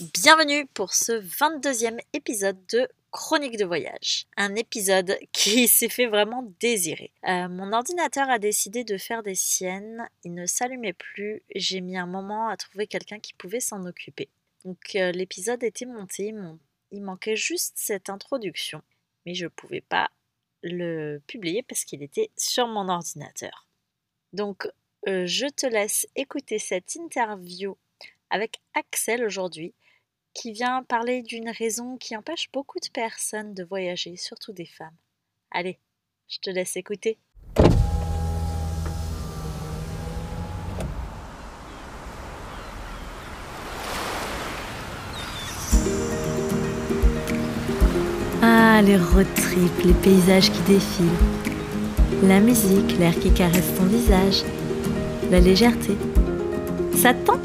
Bienvenue pour ce 22e épisode de Chronique de voyage. Un épisode qui s'est fait vraiment désirer. Euh, mon ordinateur a décidé de faire des siennes, il ne s'allumait plus, j'ai mis un moment à trouver quelqu'un qui pouvait s'en occuper. Donc euh, l'épisode était monté, il manquait juste cette introduction, mais je ne pouvais pas le publier parce qu'il était sur mon ordinateur. Donc euh, je te laisse écouter cette interview avec Axel aujourd'hui, qui vient parler d'une raison qui empêche beaucoup de personnes de voyager, surtout des femmes. Allez, je te laisse écouter. Ah, les road trips, les paysages qui défilent. La musique, l'air qui caresse ton visage. La légèreté. Ça te tente?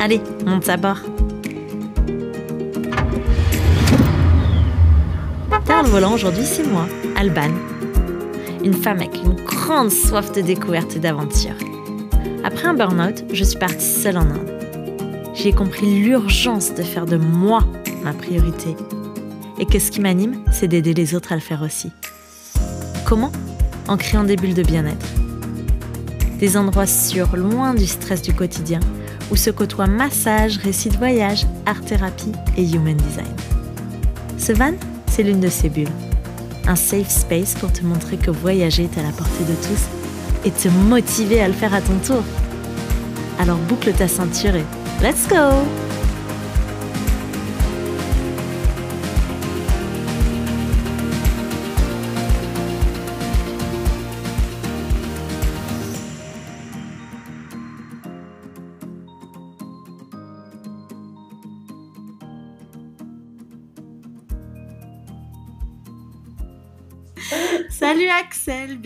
Allez, monte à bord. Le volant aujourd'hui, c'est moi, Alban. Une femme avec une grande soif de découverte et d'aventure. Après un burn-out, je suis partie seule en Inde. J'ai compris l'urgence de faire de moi ma priorité. Et que ce qui m'anime, c'est d'aider les autres à le faire aussi. Comment? En créant des bulles de bien-être. Des endroits sûrs, loin du stress du quotidien, où se côtoient massage, récits de voyage, art-thérapie et human design. Ce van, c'est l'une de ces bulles. Un safe space pour te montrer que voyager est à la portée de tous et te motiver à le faire à ton tour. Alors boucle ta ceinture et let's go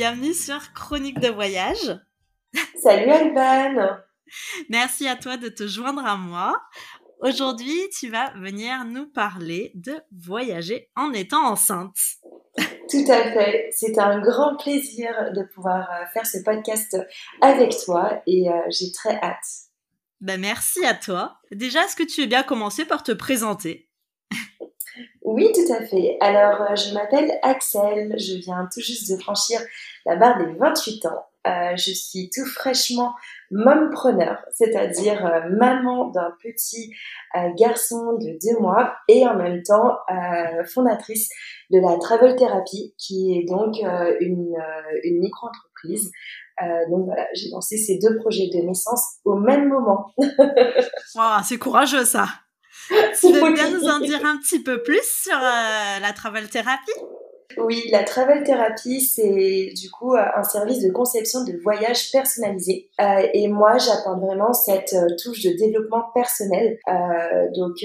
bienvenue sur Chronique de voyage. Salut Alban. Merci à toi de te joindre à moi. Aujourd'hui, tu vas venir nous parler de voyager en étant enceinte. Tout à fait. C'est un grand plaisir de pouvoir euh, faire ce podcast avec toi et euh, j'ai très hâte. Ben merci à toi. Déjà, est-ce que tu veux bien commencer par te présenter? Oui, tout à fait. Alors, euh, je m'appelle Axel, je viens tout juste de franchir la barre des 28 ans. Euh, je suis tout fraîchement mompreneur, c'est-à-dire euh, maman d'un petit garçon de deux mois et en même temps fondatrice de la Travel Therapy, qui est donc une, une micro-entreprise. donc voilà, j'ai lancé ces deux projets de naissance au même moment. c'est courageux ça. Tu veux bien nous en dire un petit peu plus sur euh, la travel thérapie? Oui, la travel thérapie, c'est du coup euh, un service de conception de voyage personnalisé. Euh, et moi, j'apporte vraiment cette touche de développement personnel, donc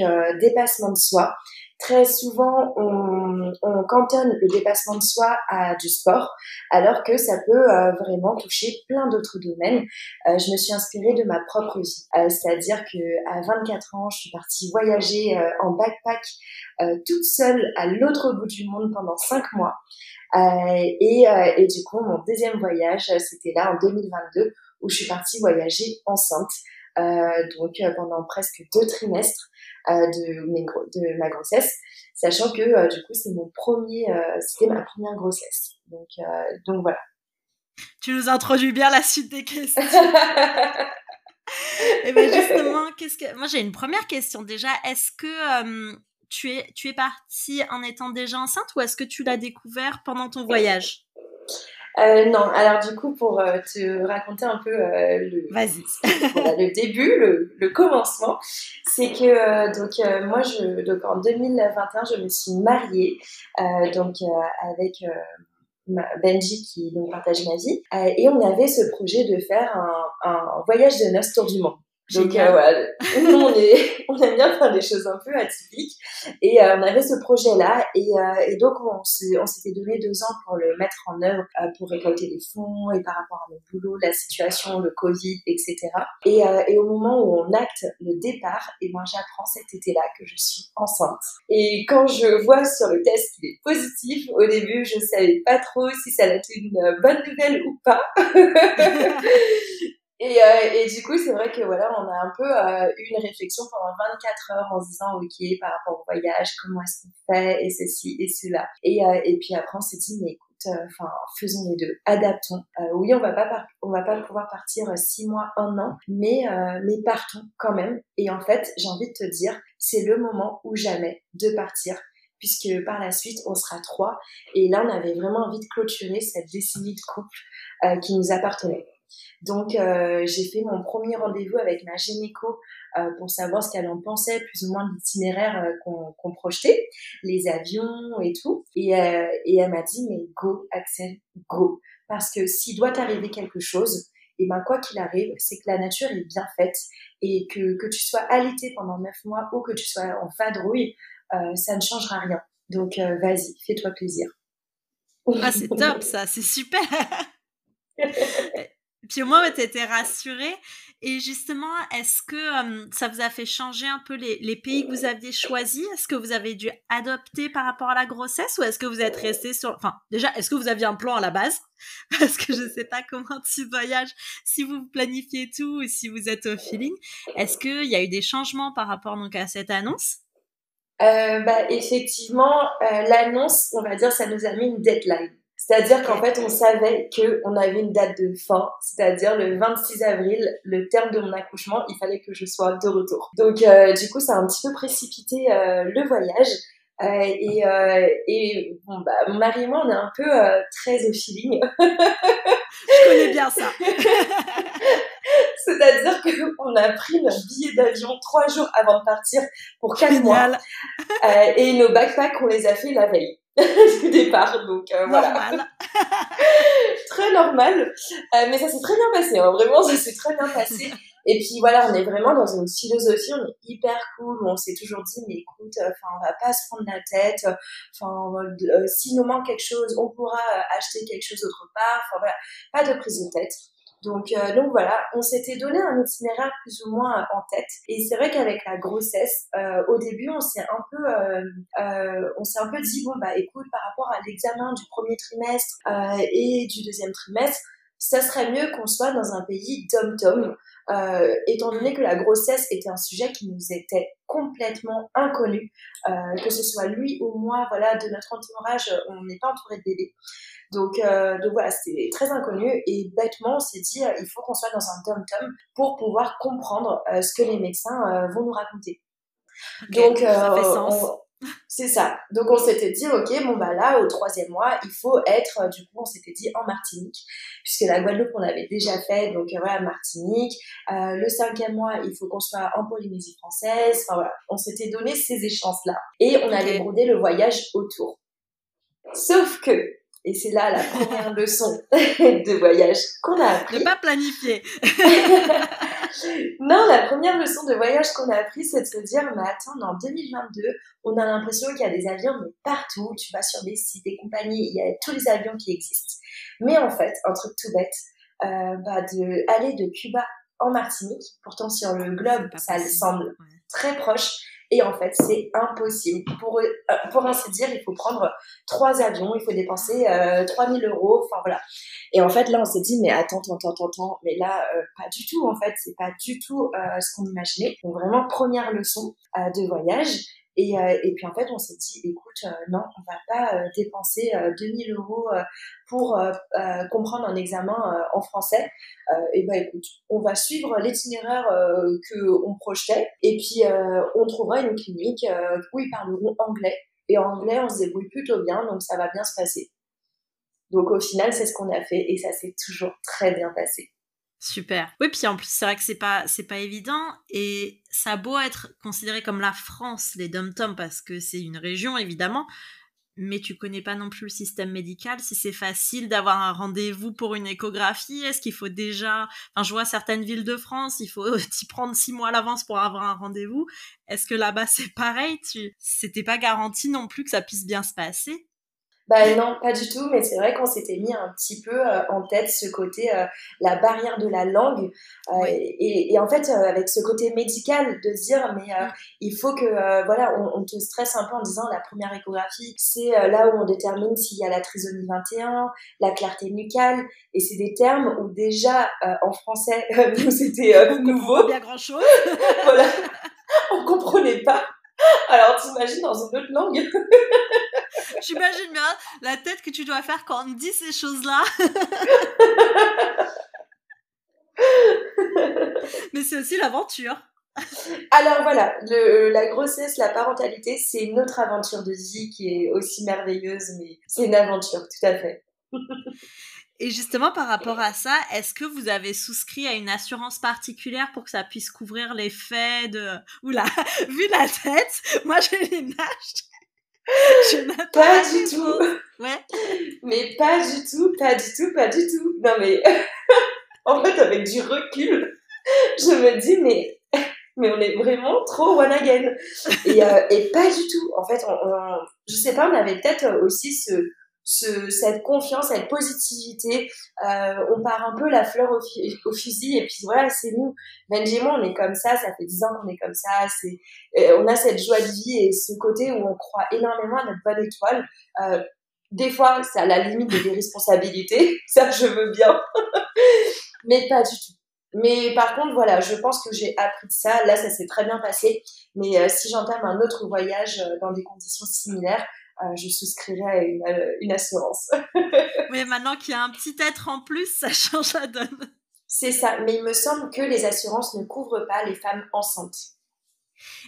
dépassement de soi, très souvent on, on, cantonne le dépassement de soi à du sport, alors que ça peut euh, vraiment toucher plein d'autres domaines. Euh, je me suis inspirée de ma propre vie, euh, c'est-à-dire que à 24 ans, je suis partie voyager en backpack toute seule à l'autre bout du monde pendant 5 mois. Et, et, du coup, mon deuxième voyage, c'était là en 2022 où je suis partie voyager enceinte. Donc pendant presque deux trimestres. Euh, de, de ma grossesse, sachant que euh, du coup c'est mon premier, euh, c'était ma première grossesse. Donc, donc voilà. Tu nous introduis bien la suite des questions. Et eh bien justement, qu'est-ce que moi j'ai une première question déjà. Est-ce que tu es tu es partie en étant déjà enceinte ou est-ce que tu l'as découvert pendant ton voyage? Euh, non, alors du coup, pour euh, te raconter un peu euh, le, le début, le, le commencement, c'est que euh, donc moi, je, donc en 2021, je me suis mariée donc avec Benji qui partage ma vie et on avait ce projet de faire un, un voyage de noces tour du monde. Donc euh, voilà, nous on, est, on aime bien faire des choses un peu atypiques et euh, on avait ce projet-là et, euh, et donc on, on s'était donné deux ans pour le mettre en œuvre, euh, pour récolter des fonds et par rapport à notre boulot, la situation, le Covid, etc. Et, euh, et au moment où on acte le départ, et moi j'apprends cet été-là que je suis enceinte. Et quand je vois sur le test qu'il est positif, au début je savais pas trop si ça allait être une bonne nouvelle ou pas. Et, euh, et, du coup, c'est vrai que voilà, on a un peu euh, eu une réflexion pendant 24 heures en se disant, ok, par rapport au voyage, comment est-ce qu'on fait, et ceci et cela. Et, euh, et puis après, on s'est dit, mais écoute, euh, enfin, faisons les deux, adaptons. oui, on va va pas pouvoir partir six mois, un an, mais mais partons quand même. Et en fait, j'ai envie de te dire, c'est le moment ou jamais de partir puisque par la suite on sera trois et là on avait vraiment envie de clôturer cette décennie de couple euh, qui nous appartenait. Donc euh, j'ai fait mon premier rendez-vous avec ma gynéco euh, pour savoir ce qu'elle en pensait, plus ou moins de l'itinéraire qu'on projetait, les avions et tout. Et, et elle m'a dit mais go Axel, go, parce que s'il doit t'arriver quelque chose, et ben quoi qu'il arrive, c'est que la nature est bien faite et que que tu sois alité pendant neuf mois ou que tu sois en fadrouille, ça ne changera rien. Donc vas-y, fais-toi plaisir. Ah c'est top ça, c'est super. Puis au moins, tu étais rassurée. Et justement, est-ce que ça vous a fait changer un peu les, pays que vous aviez choisis? Est-ce que vous avez dû adopter par rapport à la grossesse ou est-ce que vous êtes resté sur... Enfin, déjà, est-ce que vous aviez un plan à la base? Parce que je ne sais pas comment tu voyages, si vous planifiez tout ou si vous êtes au feeling. Est-ce qu'il y a eu des changements par rapport donc, à cette annonce? Euh, bah, Effectivement, euh, l'annonce, on va dire, ça nous a mis une deadline. C'est-à-dire qu'en fait, on savait qu'on avait une date de fin, c'est-à-dire le 26 avril, le terme de mon accouchement, il fallait que je sois de retour. Donc, euh, du coup, ça a un petit peu précipité euh, le voyage. Euh, et, euh, et bon, bah, mon mari et moi, on est un peu euh, très au feeling. je connais bien ça. C'est-à-dire qu'on a pris notre billet d'avion trois jours avant de partir pour quatre mois. et nos backpacks, on les a fait la veille. du départ. Donc euh, voilà. très normal. Euh, mais ça s'est très bien passé. Hein. Vraiment, ça s'est très bien passé. Et puis voilà, on est vraiment dans une philosophie, on est hyper cool. On s'est toujours dit, mais écoute, euh, enfin, on va pas se prendre la tête. Enfin, euh, s'il nous manque quelque chose, on pourra acheter quelque chose autre part. Enfin voilà, pas de prise de tête. Donc, euh, donc voilà, on s'était donné un itinéraire plus ou moins en tête. Et c'est vrai qu'avec la grossesse, euh, au début, on s'est un peu, euh, euh on s'est un peu dit bon bah écoute, par rapport à l'examen du premier trimestre euh, et du deuxième trimestre, ça serait mieux qu'on soit dans un pays dom-tom, euh, étant donné que la grossesse était un sujet qui nous était complètement inconnu, euh, que ce soit lui ou moi, voilà, de notre entourage, on n'est pas entouré de bébés. Donc, euh, donc voilà, c'était très inconnu et bêtement, on s'est dit, il faut qu'on soit dans un tom-tom pour pouvoir comprendre ce que les médecins vont nous raconter. donc, ça fait sens. C'est ça. Donc on s'était dit, ok, bon bah là, au troisième mois, il faut être, du coup, on s'était dit en Martinique, puisque la Guadeloupe, on avait déjà fait, donc voilà, Martinique. Euh, le cinquième mois, il faut qu'on soit en Polynésie française. Enfin voilà, on s'était donné ces échéances-là. Et on allait brodé le voyage autour. Sauf que et c'est là la première leçon de voyage qu'on a appris. Ne pas planifier. non, la première leçon de voyage qu'on a appris, c'est de se dire, mais attends, en 2022, on a l'impression qu'il y a des avions mais partout. Tu vas sur des sites, des compagnies, il y a tous les avions qui existent. Mais en fait, un truc tout bête, euh, bah, de aller de Cuba en Martinique, pourtant sur le globe, ça semble très proche, et en fait, c'est impossible. Pour, euh, pour ainsi dire, il faut prendre trois avions, il faut dépenser euh, 3000 euros, enfin voilà. Et en fait, là, on s'est dit, mais attends, attends, attends, attends, mais là, euh, pas du tout, en fait, c'est pas du tout euh, ce qu'on imaginait. Donc vraiment, première leçon de voyage. Et, euh, et puis en fait, on s'est dit, écoute, euh, non, on va pas euh, dépenser 2000 euros pour comprendre un examen en français. et ben écoute, on va suivre l'itinéraire que on projetait, et puis on trouvera une clinique où ils parleront anglais. Et en anglais, on se débrouille plutôt bien, donc ça va bien se passer. Donc au final, c'est ce qu'on a fait, et ça s'est toujours très bien passé. Super. Oui, puis en plus, c'est vrai que c'est pas, c'est pas évident. Et ça a beau être considéré comme la France, les dom-toms, parce que c'est une région, évidemment. Mais tu connais pas non plus le système médical. Si c'est facile d'avoir un rendez-vous pour une échographie, est-ce qu'il faut déjà. Enfin, je vois certaines villes de France, il faut t'y prendre six mois à l'avance pour avoir un rendez-vous. Est-ce que là-bas, c'est pareil? Tu... C'était pas garanti non plus que ça puisse bien se passer? Bah non, pas du tout, mais c'est vrai qu'on s'était mis un petit peu euh, en tête ce côté, euh, la barrière de la langue, euh, et, et, en fait avec ce côté médical de se dire mais il faut que voilà on, on, te stresse un peu en disant la première échographie c'est là où on détermine s'il y a la trisomie 21, la clarté nucale, et c'est des termes où déjà en français nous c'était nouveau. Bien grand chose. voilà, on comprenait pas. Alors t'imagines dans une autre langue? J'imagine bien la tête que tu dois faire quand on dit ces choses-là. Mais c'est aussi l'aventure. Alors voilà, le, la grossesse, la parentalité, c'est une autre aventure de vie qui est aussi merveilleuse, mais c'est une aventure, tout à fait. Et justement, par rapport à ça, est-ce que vous avez souscrit à une assurance particulière pour que ça puisse couvrir les faits de... Oula, vu la tête, moi j'ai les nages. pas du tout. Ouais. Mais pas du tout, pas du tout, pas du tout. Non mais en fait avec du recul, je me dis mais mais on est vraiment trop one again. Et, euh, et pas du tout. En fait, on, je sais pas, on avait peut-être aussi ce ce, cette confiance, cette positivité. Euh, on part un peu la fleur au, fusil et puis voilà, c'est nous. Benji et moi, on est comme ça, ça fait dix ans qu'on est comme ça. C'est, on a cette joie de vie et ce côté où on croit énormément à notre bonne étoile. Euh, des fois, c'est à la limite des responsabilités, ça je veux bien, mais pas du tout. Mais par contre, voilà, je pense que j'ai appris de ça. Là, ça s'est très bien passé. Mais euh, si j'entame un autre voyage euh, dans des conditions similaires, euh, je souscrirai à une, euh, une assurance. Mais maintenant qu'il y a un petit être en plus, ça change la donne. C'est ça, mais il me semble que les assurances ne couvrent pas les femmes enceintes.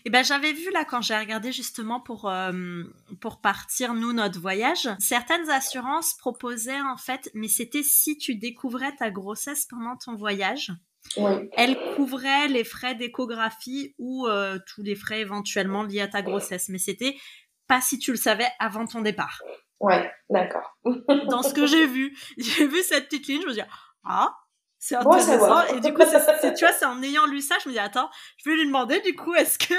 Eh ben, j'avais vu là quand j'ai regardé justement pour euh, pour partir nous notre voyage, certaines assurances proposaient en fait, mais c'était si tu découvrais ta grossesse pendant ton voyage. Oui. Elles couvraient les frais d'échographie ou euh, tous les frais éventuellement liés à ta grossesse, mais c'était pas si tu le savais avant ton départ. Ouais, d'accord. Dans ce que j'ai vu, j'ai vu cette petite ligne, je me dis ah, c'est intéressant. et du coup, tu vois, c'est en ayant lu ça, je me dis attends, je vais lui demander du coup, est-ce que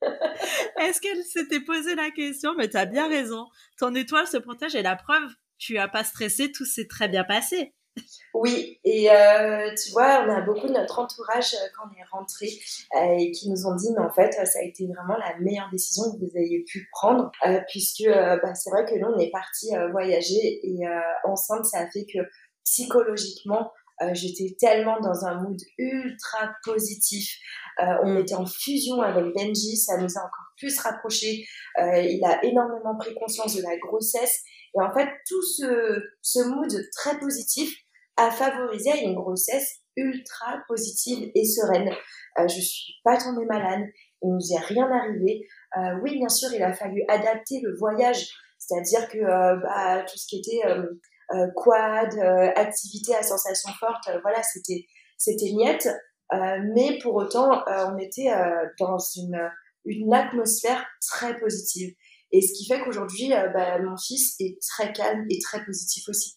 est-ce qu'elle s'était posé la question? Mais t'as bien raison. Ton étoile se protège et la preuve, tu as pas stressé, tout s'est très bien passé. Oui, et euh, tu vois, on a beaucoup de notre entourage euh, quand on est rentré euh, et qui nous ont dit, mais en fait, ça a été vraiment la meilleure décision que vous ayez pu prendre, puisque bah, c'est vrai que nous, on est parti voyager et enceinte, ça a fait que psychologiquement, j'étais tellement dans un mood ultra positif. on était en fusion avec Benji, ça nous a encore plus rapprochés. il a énormément pris conscience de la grossesse. Et en fait, tout ce, ce mood très positif a favorisé une grossesse ultra positive et sereine. Euh, je suis pas tombée malade, il nous est rien arrivé. Euh, oui, bien sûr, il a fallu adapter le voyage, c'est-à-dire que euh, bah, tout ce qui était euh, euh, quad, activité à sensation forte, voilà, c'était c'était niette. mais pour autant, on était dans une une atmosphère très positive. Et ce qui fait qu'aujourd'hui, bah, mon fils est très calme et très positif aussi.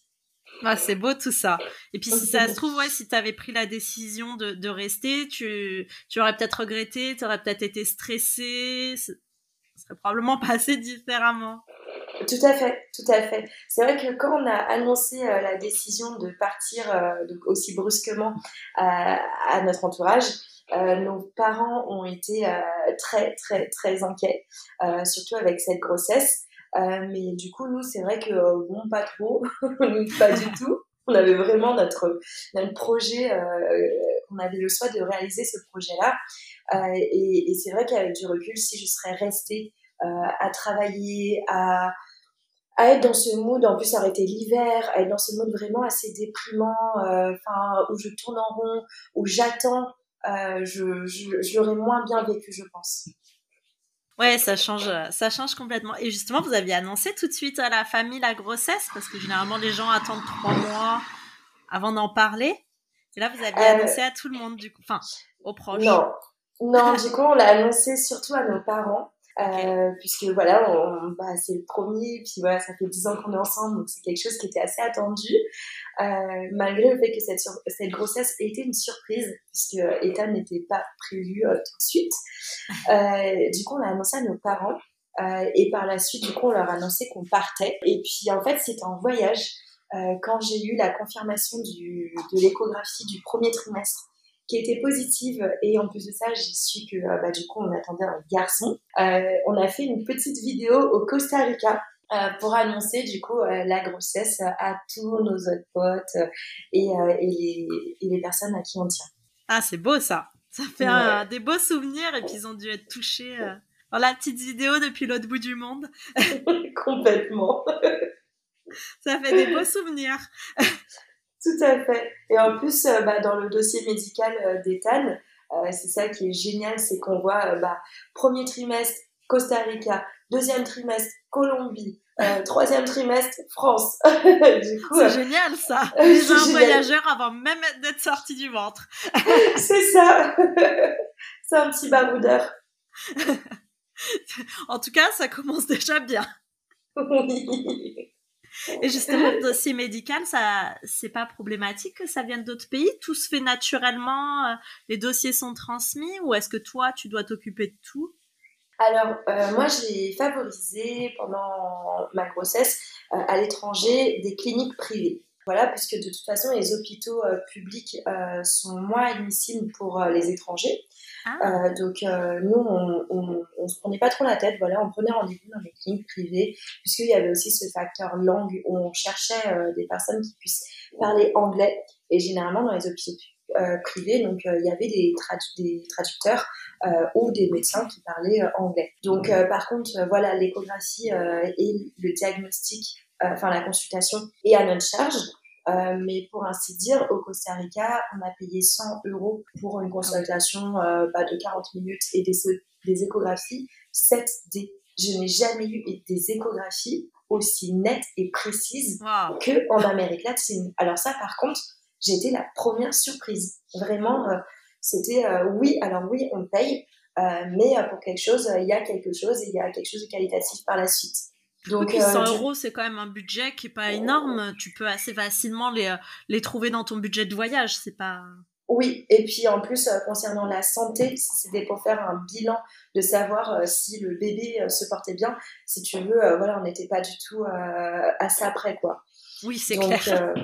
Ah, c'est beau tout ça. Et puis si ça se trouve, ouais, si tu avais pris la décision de, de rester, tu, tu aurais peut-être regretté, tu aurais peut-être été stressé, ça serait probablement passé différemment. Tout à fait, tout à fait. C'est vrai que quand on a annoncé euh, la décision de partir euh, aussi brusquement à notre entourage, euh, nos parents ont été très, très, très inquiets, surtout avec cette grossesse. Euh, mais du coup, nous, c'est vrai que euh, bon, pas trop, pas du tout. On avait vraiment notre, notre projet, euh, on avait le choix de réaliser ce projet-là. Euh, et, c'est vrai qu'avec du recul, si je serais restée euh, à travailler, à, à être dans ce mood, en plus arrêter l'hiver, à être dans ce mood vraiment assez déprimant, où je tourne en rond, où j'attends, je, je, je l'aurais moins bien vécu, je pense. Ouais, ça change, ça change complètement. Et justement, vous aviez annoncé tout de suite à la famille la grossesse, parce que généralement les gens attendent trois mois avant d'en parler. Et là, vous aviez euh, annoncé à tout le monde, du coup, enfin, aux proches. Non, non, du coup, on l'a annoncé surtout à nos parents. Euh, puisque voilà, on, bah, c'est le premier, puis voilà, ça fait dix ans qu'on est ensemble, donc c'est quelque chose qui était assez attendu, euh, malgré le fait que cette, cette grossesse ait été une surprise, puisque Ethan n'était pas prévu euh, tout de suite. Euh, du coup, on l'a annoncé à nos parents, et par la suite, du coup, on leur a annoncé qu'on partait. Et puis, en fait, c'était en voyage quand j'ai eu la confirmation du, de l'échographie du premier trimestre qui était positive et en plus de ça j'ai su que bah, du coup on attendait un garçon. on a fait une petite vidéo au Costa Rica euh, pour annoncer du coup euh, la grossesse à tous nos autres potes euh, et, et, les, et, les, personnes à qui on tient. Ah, c'est beau ça. Ça fait des beaux souvenirs et puis ils ont dû être touchés dans la petite vidéo depuis l'autre bout du monde. Complètement. ça fait des beaux souvenirs. Tout à fait. Et en plus, bah, dans le dossier médical d'Ethan, c'est ça qui est génial, c'est qu'on voit bah, premier trimestre Costa Rica, deuxième trimestre Colombie, euh, troisième trimestre, France. c'est génial ça. Les un voyageur avant même d'être sorti du ventre. c'est ça. c'est un petit baroudeur. en tout cas, ça commence déjà bien. Oui. Et justement, le dossier médical, ça, c'est pas problématique que ça vienne d'autres pays? Tout se fait naturellement. Euh, les dossiers sont transmis, ou est-ce que toi, tu dois t'occuper de tout? Alors, euh, moi, j'ai favorisé pendant ma grossesse euh, à l'étranger des cliniques privées. Voilà, puisque de toute façon, les hôpitaux euh, publics sont moins admissibles pour les étrangers. Ah. donc, nous, on, on, se prenait pas trop la tête. Voilà, on prenait rendez-vous dans les cliniques privées, puisqu'il y avait aussi ce facteur langue où on cherchait des personnes qui puissent parler anglais. Et généralement, dans les hôpitaux privés, donc il y avait des, des traducteurs euh, ou des médecins qui parlaient euh, anglais. Donc, euh, par contre, voilà, l'échographie et le diagnostic, enfin la consultation est à notre charge. mais pour ainsi dire, au Costa Rica, on a payé 100 euros pour une consultation bah, de 40 minutes et des, des échographies 7D. Je n'ai jamais eu des échographies aussi nettes et précises qu'en que en Amérique latine. Alors ça, par contre, j'ai été la première surprise. Vraiment, c'était euh, oui, alors oui, on paye, euh, mais euh, pour quelque chose, il y a quelque chose et il y a quelque chose de qualitatif par la suite. Donc, 100 euros, c'est quand même un budget qui est pas énorme. Tu peux assez facilement les, les trouver dans ton budget de voyage. C'est pas. Oui, et puis en plus, concernant la santé, c'était pour faire un bilan de savoir si le bébé se portait bien. Si tu veux, voilà, on n'était pas du tout à ça près, quoi. Oui, c'est clair.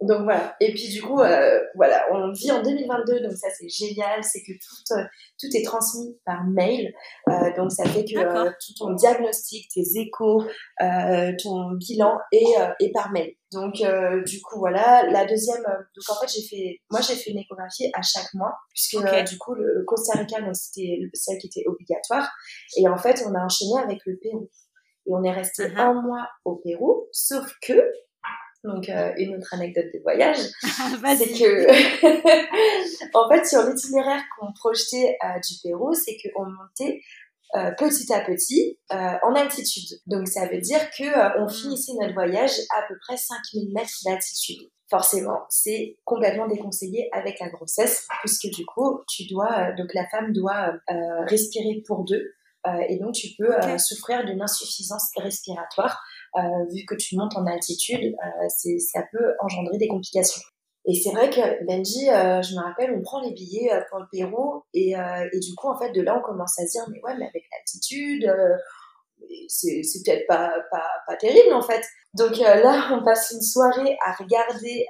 Donc voilà. Et puis du coup, euh, voilà, on vit en 2022, donc ça c'est génial, c'est que tout, euh, tout est transmis par mail. Euh, donc ça fait que euh, tout ton diagnostic, tes échos, euh, ton bilan est, est par mail. Donc du coup voilà, la deuxième, donc en fait j'ai fait, moi j'ai fait une échographie à chaque mois, puisque du coup le, Costa Rica, donc c'était celle qui était obligatoire, et en fait on a enchaîné avec le Pérou. Et on est resté uh-huh. un mois au Pérou, sauf que donc, euh, une autre anecdote de voyage, c'est que, en fait, sur l'itinéraire qu'on projetait euh, du Pérou, c'est qu'on montait euh, petit à petit en altitude. Donc, ça veut dire que on hmm. finissait notre voyage à peu près 5000 mètres d'altitude. Forcément, c'est complètement déconseillé avec la grossesse, puisque du coup, tu dois, donc la femme doit respirer pour deux, et donc tu peux souffrir d'une insuffisance respiratoire. Euh, vu que tu montes en altitude, euh, ça peut engendrer des complications. Et c'est vrai que Benji, euh, je me rappelle, on prend les billets pour le Pérou et, du coup, en fait, de là, on commence à se dire, mais ouais, mais avec l'altitude, c'est peut-être pas, pas, pas, terrible en fait. Donc là, on passe une soirée à regarder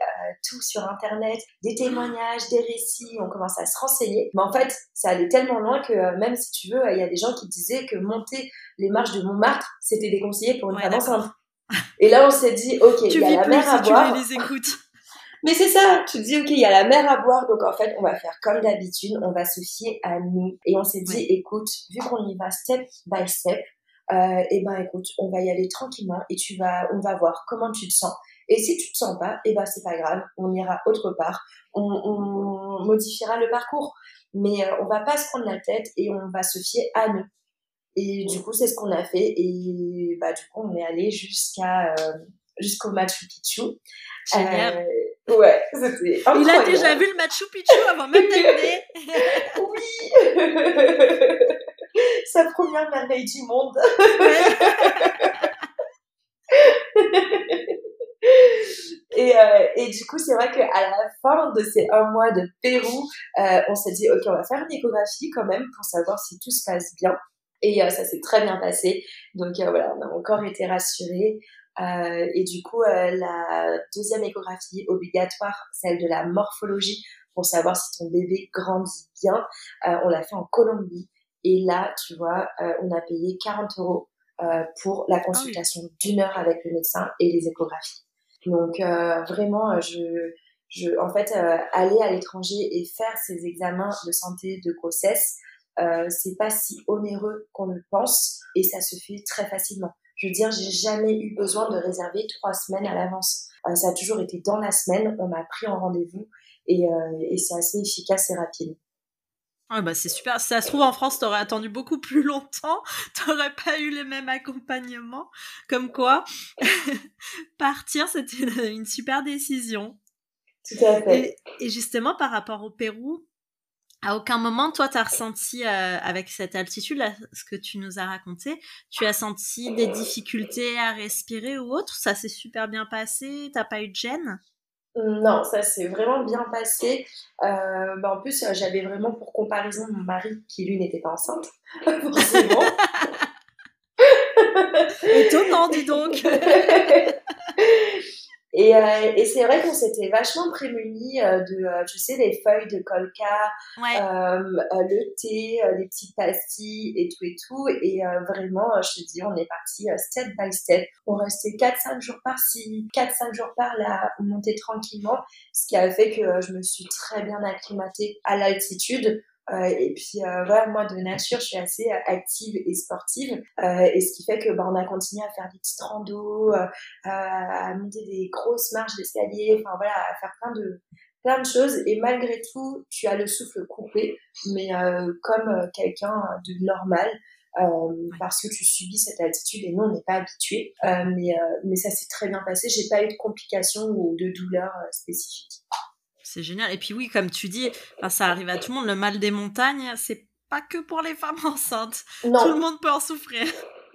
tout sur Internet, des témoignages, des récits, on commence à se renseigner. Mais en fait, ça allait tellement loin que même si tu veux, il y a des gens qui disaient que monter les marches de Montmartre, c'était déconseillé pour une femme enceinte. Et là, on s'est dit, ok, il y a la mer à boire. Tu les écoutes. Mais c'est ça, tu te dis, ok, il y a la mer à boire, donc en fait, on va faire comme d'habitude, on va se fier à nous. Et on s'est dit, écoute, vu qu'on y va step by step, euh, et ben écoute, on va y aller tranquillement et tu vas, on va voir comment tu te sens. Et si tu te sens pas, et ben c'est pas grave, on ira autre part, on, on modifiera le parcours, mais euh, on va pas se prendre la tête et on va se fier à nous. Et du coup, c'est ce qu'on a fait. Et bah, du coup, on est allé jusqu'à euh, jusqu'au Machu Picchu. Génial. Euh, ouais, c'était Il a déjà vu le Machu Picchu avant même d'arriver. oui. Sa première merveille du monde. Et, euh, et, du coup, c'est vrai qu'à la fin de ces un mois de Pérou, euh, on s'est dit, OK, on va faire une échographie quand même pour savoir si tout se passe bien. Et ça s'est très bien passé. Donc voilà, on a encore été rassurés. et du coup, la deuxième échographie obligatoire, celle de la morphologie, pour savoir si ton bébé grandit bien, on l'a fait en Colombie. Et là, tu vois, on a payé 40 euros pour la ah consultation d'une heure avec le médecin et les échographies. Donc euh, vraiment, euh, je, je, en fait, euh, aller à l'étranger et faire ces examens de santé de grossesse, euh, c'est pas si onéreux qu'on le pense et ça se fait très facilement. Je veux dire, j'ai jamais eu besoin de réserver trois semaines à l'avance. ça a toujours été dans la semaine, on m'a pris en rendez-vous et, et c'est assez efficace et rapide. Ah bah c'est super. Si ça se trouve en France, t'aurais attendu beaucoup plus longtemps, t'aurais pas eu les mêmes accompagnements. Comme quoi, partir, c'était une super décision. Tout à fait. Et, justement, par rapport au Pérou, à aucun moment, toi, t'as ressenti euh, avec cette altitude, là, ce que tu nous as raconté, tu as senti des difficultés à respirer ou autre? Ça s'est super bien passé? T'as pas eu de gêne? Non, ça s'est vraiment bien passé. Euh, bah, en plus, j'avais vraiment pour comparaison mon mari qui lui n'était pas enceinte, forcément. Étonnant, dis donc. Et, euh, et c'est vrai qu'on s'était vachement prémunis euh, de, euh, tu sais, les feuilles de colca, le thé, les petites pastilles et tout et tout. Et vraiment, je te dis, on est parti step by step. On restait 4-5 jours par-ci, 4-5 jours par-là, on montait tranquillement, ce qui a fait que je me suis très bien acclimatée à l'altitude. Euh, et puis euh, voilà, moi de nature, je suis assez euh, active et sportive, et ce qui fait que bah, on a continué à faire des petites randos, à monter des grosses marches d'escalier, enfin voilà, à faire plein de plein de choses. Et malgré tout, tu as le souffle coupé, mais comme quelqu'un de normal. parce que tu subis cette altitude et nous on n'est pas habitué mais mais ça s'est très bien passé j'ai pas eu de complications ou de douleurs spécifiques c'est génial. Et puis oui, comme tu dis, ça arrive à tout le monde. Le mal des montagnes, c'est pas que pour les femmes enceintes. Tout le monde peut en souffrir.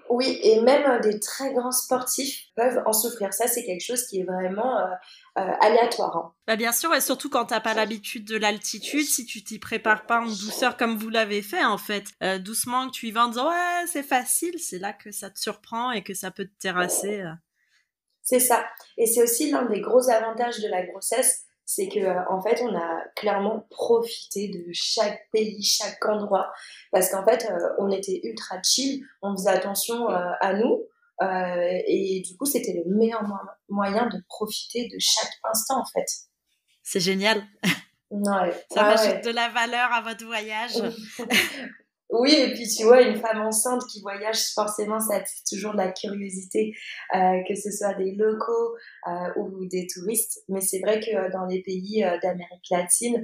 Oui, et même euh, des très grands sportifs peuvent en souffrir. Ça, c'est quelque chose qui est vraiment euh, euh, aléatoire. Hein. Bah bien sûr, et surtout quand t'as pas l'habitude de l'altitude, si tu t'y prépares pas en douceur comme vous l'avez fait en fait, doucement que tu y vas en disant ouais c'est facile, c'est là que ça te surprend et que ça peut te terrasser. C'est ça. Et c'est aussi l'un des gros avantages de la grossesse, c'est que euh, en fait on a clairement profité de chaque pays, chaque endroit, parce qu'en fait euh, on était ultra chill, on faisait attention euh, à nous, et du coup c'était le meilleur moyen de profiter de chaque instant en fait. C'est génial. Ouais. Ça ah rajoute de la valeur à votre voyage. Oui, et puis tu vois, une femme enceinte qui voyage, forcément, ça attise toujours de la curiosité, euh, que ce soit des locaux euh, ou des touristes. Mais c'est vrai que euh, dans les pays d'Amérique latine,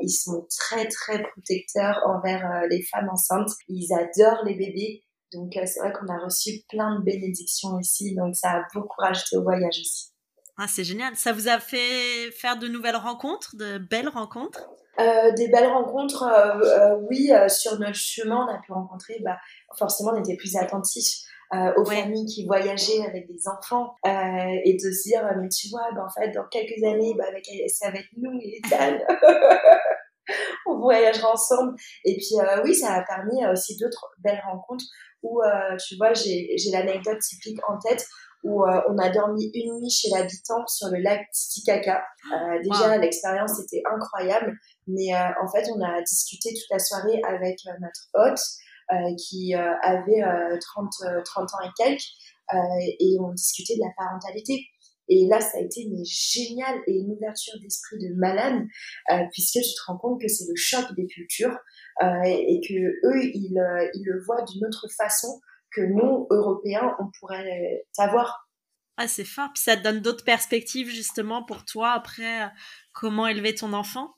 ils sont très, très protecteurs envers les femmes enceintes. Ils adorent les bébés. Donc c'est vrai qu'on a reçu plein de bénédictions aussi. Donc ça a beaucoup rajouté au voyage aussi. Ah, c'est génial. Ça vous a fait faire de nouvelles rencontres, de belles rencontres? Euh, des belles rencontres, euh, euh, oui, sur notre chemin, on a pu rencontrer, bah, forcément, on était plus attentifs aux familles qui voyageaient avec des enfants et de se dire, mais tu vois, bah, en fait, dans quelques années, bah, avec, c'est avec nous et Ethan. on voyagera ensemble. Et puis, oui, ça a permis aussi d'autres belles rencontres où, tu vois, j'ai l'anecdote typique en tête où euh, on a dormi une nuit chez l'habitant sur le lac Titicaca. Euh, déjà, l'expérience était incroyable, mais euh, en fait, on a discuté toute la soirée avec notre hôte qui avait 30, 30 ans et quelques, et on discutait de la parentalité. Et là, ça a été mais génial et une ouverture d'esprit de malade, puisque tu te rends compte que c'est le choc des cultures et, que eux, ils, ils le voient d'une autre façon que nous, Européens, on pourrait savoir. Ah, c'est fort. Puis ça te donne d'autres perspectives justement pour toi après euh, comment élever ton enfant?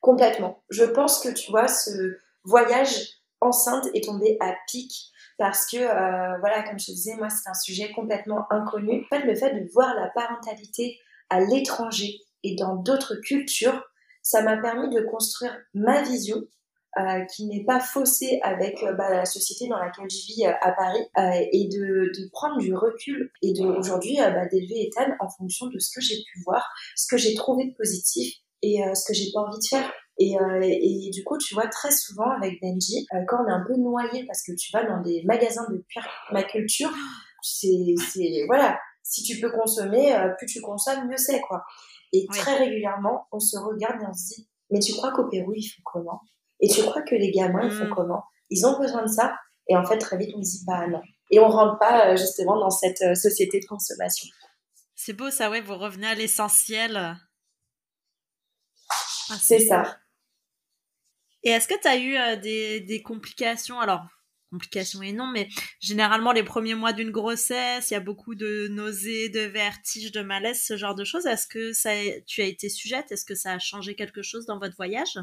Complètement. Je pense que tu vois, ce voyage enceinte est tombé à pic parce que, euh, voilà, comme je te disais, moi, c'est un sujet complètement inconnu. En fait, le fait de voir la parentalité à l'étranger et dans d'autres cultures, ça m'a permis de construire ma vision euh, qui n'est pas faussée avec euh, bah, la société dans laquelle je vis euh, à Paris et de, de, prendre du recul et de aujourd'hui bah, d'élever Ethan en fonction de ce que j'ai pu voir, ce que j'ai trouvé de positif et ce que j'ai pas envie de faire. Et, euh, et, du coup, tu vois, très souvent avec Benji, euh, quand on est un peu noyé, parce que tu vas dans des magasins de permaculture, c'est, c'est, voilà, si tu peux consommer, euh, plus tu consommes, mieux c'est, quoi. Et très régulièrement, on se regarde et on se dit, mais tu crois qu'au Pérou, ils font comment? Et tu crois que les gamins, ils font mm. comment? Ils ont besoin de ça? Et en fait, très vite, on se dit, bah non. Et on rentre pas justement dans cette société de consommation. C'est beau ça, ouais, vous revenez à l'essentiel. Ah, c'est ça. Et est-ce que tu as eu euh, des, des, complications? Alors, complications et non, mais généralement, les premiers mois d'une grossesse, il y a beaucoup de nausées, de vertiges, de malaise, ce genre de choses. Est-ce que ça, tu as été sujette? Est-ce que ça a changé quelque chose dans votre voyage?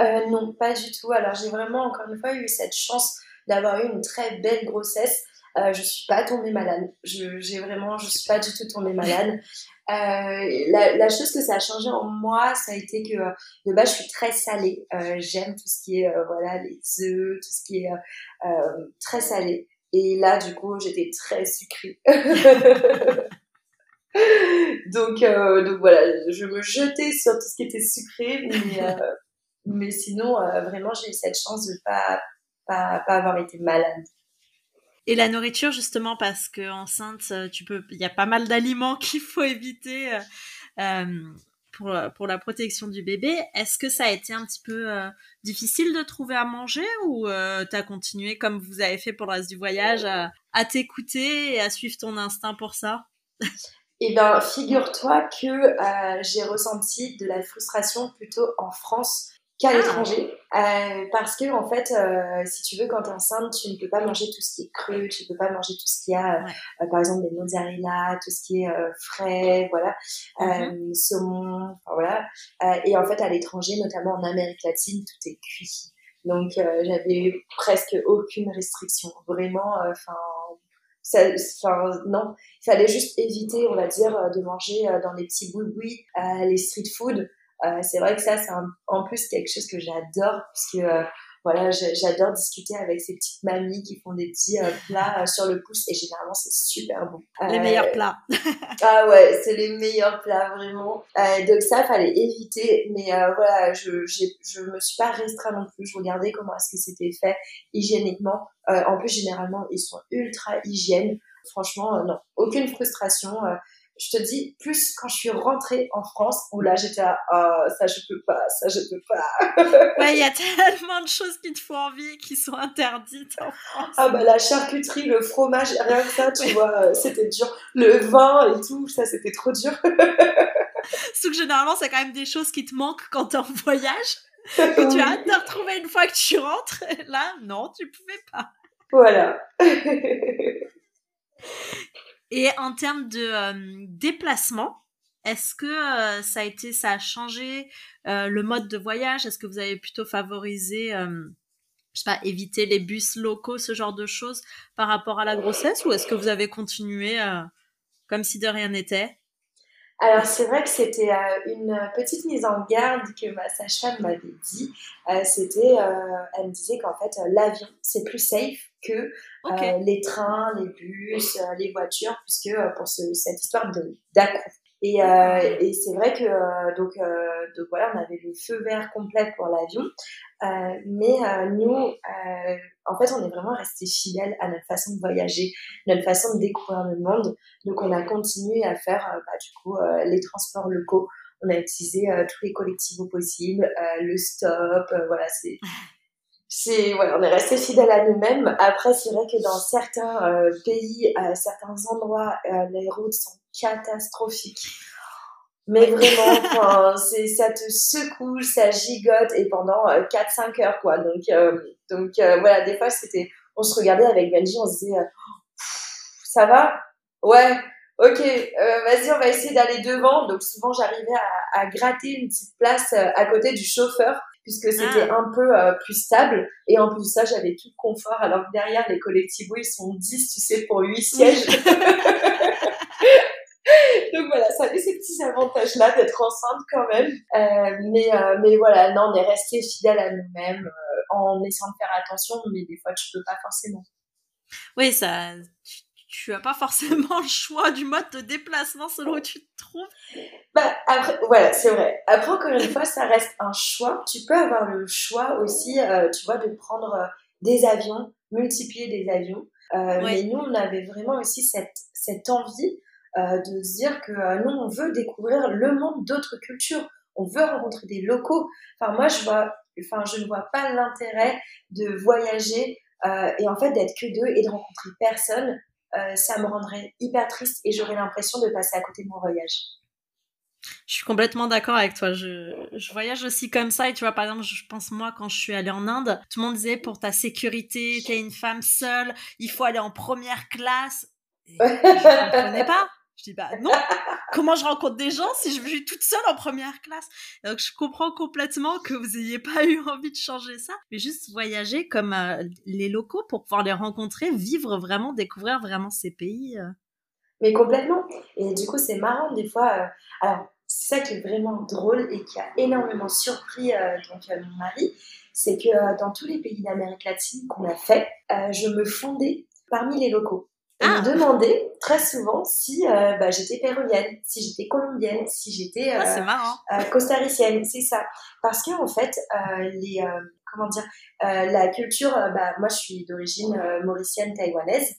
Euh, Non, pas du tout. Alors, j'ai vraiment, encore une fois, eu cette chance d'avoir eu une très belle grossesse. Euh, je suis pas tombée malade. Je, j'ai vraiment, je suis pas du tout tombée malade. Euh, la, la, chose que ça a changé en moi, ça a été que euh, de base, je suis très salée. Euh, j'aime tout ce qui est euh, voilà les œufs, tout ce qui est très salé. Et là, du coup, j'étais très sucrée. donc, donc voilà, je me jetais sur tout ce qui était sucré, mais, mais sinon, vraiment, j'ai eu cette chance de pas, pas, pas avoir été malade. Et la nourriture, justement, parce que enceinte, euh, tu peux, il y a pas mal d'aliments qu'il faut éviter euh, euh, pour, pour la protection du bébé. Est-ce que ça a été un petit peu difficile de trouver à manger ou tu as continué comme vous avez fait pour le reste du voyage à, t'écouter et à suivre ton instinct pour ça? Eh bien, figure-toi que j'ai ressenti de la frustration plutôt en France qu'à ah. l'étranger. Euh, parce que, en fait, euh, si tu veux, quand tu es enceinte, tu ne peux pas manger tout ce qui est cru, tu ne peux pas manger tout ce qui a, euh, par exemple, des mozzarella, tout ce qui est euh, frais, voilà, mm-hmm. saumon, enfin, voilà. et en fait, à l'étranger, notamment en Amérique latine, tout est cuit. Donc, j'avais presque aucune restriction. Vraiment, enfin, enfin non, il fallait juste éviter, on va dire, de manger dans les petits boui les street food. Euh, c'est vrai que ça, c'est en plus quelque chose que j'adore, puisque euh, voilà, j'adore discuter avec ces petites mamies qui font des petits euh, plats sur le pouce et généralement c'est super bon. les meilleurs plats. ah ouais, c'est les meilleurs plats vraiment. donc ça, fallait éviter, mais voilà, je je me suis pas restreint non plus. Je regardais comment est-ce que c'était fait hygiéniquement. en plus, généralement, ils sont ultra hygiènes. Franchement, non, aucune frustration je te dis, plus quand je suis rentrée en France, où là j'étais à ah, ça je peux pas, ça je peux pas. ouais, il y a tellement de choses qui te font envie qui sont interdites en France. Ah bah la charcuterie, le fromage, rien que ça, tu vois, euh, c'était dur. Le vin et tout, ça c'était trop dur. Sauf que généralement, c'est quand même des choses qui te manquent quand t'es en voyage. Que tu as hâte de retrouver une fois que tu rentres. Là, non, tu pouvais pas. Voilà. Et en termes de euh, déplacement, est-ce que euh, ça a été, ça a changé euh, le mode de voyage? Est-ce que vous avez plutôt favorisé, je sais pas, éviter les bus locaux, ce genre de choses par rapport à la grossesse, ou est-ce que vous avez continué comme si de rien n'était? Alors c'est vrai que c'était une petite mise en garde que ma sage-femme m'avait dit. c'était, elle me disait qu'en fait l'avion c'est plus safe que euh, les trains, les bus, euh, les voitures, puisque euh, pour cette histoire de Et, et c'est vrai que donc, donc voilà, on avait le feu vert complet pour l'avion, mais nous, en fait, on est vraiment resté fidèles à notre façon de voyager, notre façon de découvrir le monde. Donc, on a continué à faire bah, du coup les transports locaux. On a utilisé tous les collectifs possibles, le stop, voilà, c'est c'est voilà, on est resté fidèle à nous-mêmes. Après, c'est vrai que dans certains euh, pays, à certains endroits, euh, les routes sont catastrophiques. Mais vraiment, enfin, c'est ça te secoue, ça gigote et pendant 4-5 euh, heures quoi. Donc donc voilà, des fois c'était, on se regardait avec Benji, on se disait, ça va, ouais. Ok, vas-y, on va essayer d'aller devant. Donc souvent, j'arrivais à, à, gratter une petite place à côté du chauffeur puisque c'était ah. un peu euh, plus stable. Et en plus de ça, j'avais tout le confort, alors que derrière, les collectifs, ils sont 10, tu sais, pour 8 sièges. Donc voilà, ça avait ces petits avantages-là d'être enceinte quand même. Euh, mais, euh, mais voilà, non, on est resté fidèle à nous-mêmes en essayant de faire attention, mais des fois, tu peux pas forcément. Oui, ça, tu as pas forcément le choix du mode de déplacement selon où tu te trouves. Bah, après, voilà, c'est vrai. Après, encore une fois, ça reste un choix. Tu peux avoir le choix aussi, euh, tu vois, de prendre euh, des avions, multiplier des avions. Euh, Mais nous, on avait vraiment aussi cette, cette envie euh, de se dire que nous, on veut découvrir le monde d'autres cultures. On veut rencontrer des locaux. Enfin, moi, je vois, enfin, je ne vois pas l'intérêt de voyager et en fait d'être que deux et de rencontrer personne euh, ça me rendrait hyper triste et j'aurais l'impression de passer à côté de mon voyage. Je suis complètement d'accord avec toi. Je, voyage aussi comme ça. Et tu vois, par exemple, je pense moi, quand je suis allée en Inde, tout le monde disait pour ta sécurité, t'es une femme seule, il faut aller en première classe. Je ne comprenais pas. Je dis, bah non, comment je rencontre des gens si je suis toute seule en première classe? Donc je comprends complètement que vous n'ayez pas eu envie de changer ça, mais juste voyager comme euh, les locaux pour pouvoir les rencontrer, vivre vraiment, découvrir vraiment ces pays. Euh. Mais complètement. Et du coup, c'est marrant des fois. Euh, alors, c'est ça qui est vraiment drôle et qui a énormément surpris donc, mon mari, c'est que dans tous les pays d'Amérique latine qu'on a fait, je me fondais parmi les locaux. Et me ah. demandait très souvent si euh, bah, j'étais péruvienne, si j'étais colombienne, si j'étais euh, ah, euh, costaricienne, c'est ça. Parce que en fait, euh, les comment dire, la culture, bah, moi je suis d'origine mauricienne taïwanaise.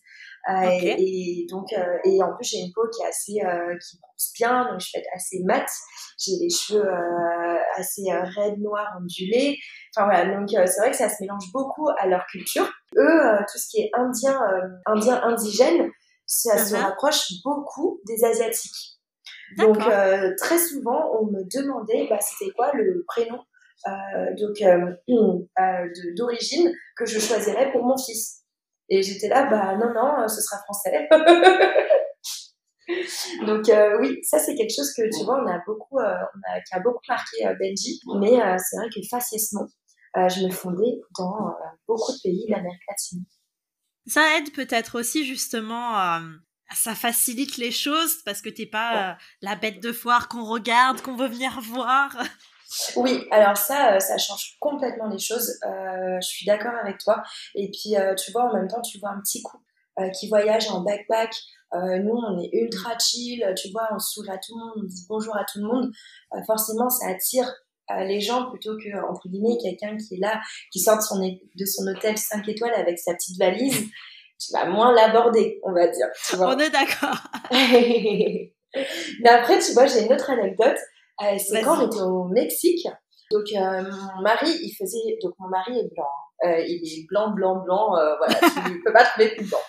Et, donc, et en plus, j'ai une peau qui est assez, qui bronze bien, donc je suis assez mat. J'ai les cheveux assez raides, noirs, ondulés. Enfin voilà, donc c'est vrai que ça se mélange beaucoup à leur culture. Eux, tout ce qui est indien, indien, indigène, ça se uh-huh. rapproche beaucoup des asiatiques. Donc très souvent, on me demandait, bah, c'était quoi le prénom donc d'origine que je choisirais pour mon fils. Et j'étais là, bah non, non, euh, ce sera français. Donc euh, oui, ça c'est quelque chose que tu vois, on a beaucoup, euh, on a, qui a beaucoup marqué Benji. Mais c'est vrai que facilement, je me fondais dans beaucoup de pays d'Amérique latine. Ça aide peut-être aussi justement ça facilite les choses parce que t'es pas la bête de foire qu'on regarde, qu'on veut venir voir. Oui, alors ça, euh, ça change complètement les choses. Euh, je suis d'accord avec toi. Et puis, euh, tu vois, en même temps, tu vois un petit couple qui voyage en backpack. nous, on est ultra chill. Tu vois, on sourit à tout le monde, on dit bonjour à tout le monde. forcément, ça attire les gens plutôt que, entre guillemets, quelqu'un qui est là, qui sort de son, de son hôtel 5 étoiles avec sa petite valise. Tu vas moins l'aborder, on va dire. On est d'accord. Mais après, tu vois, j'ai une autre anecdote. Euh, c'est quand on était au Mexique. Donc euh, mon mari, il faisait donc mon mari est blanc. Euh, il est blanc, blanc, blanc. voilà, tu peux pas trouver plus blanc.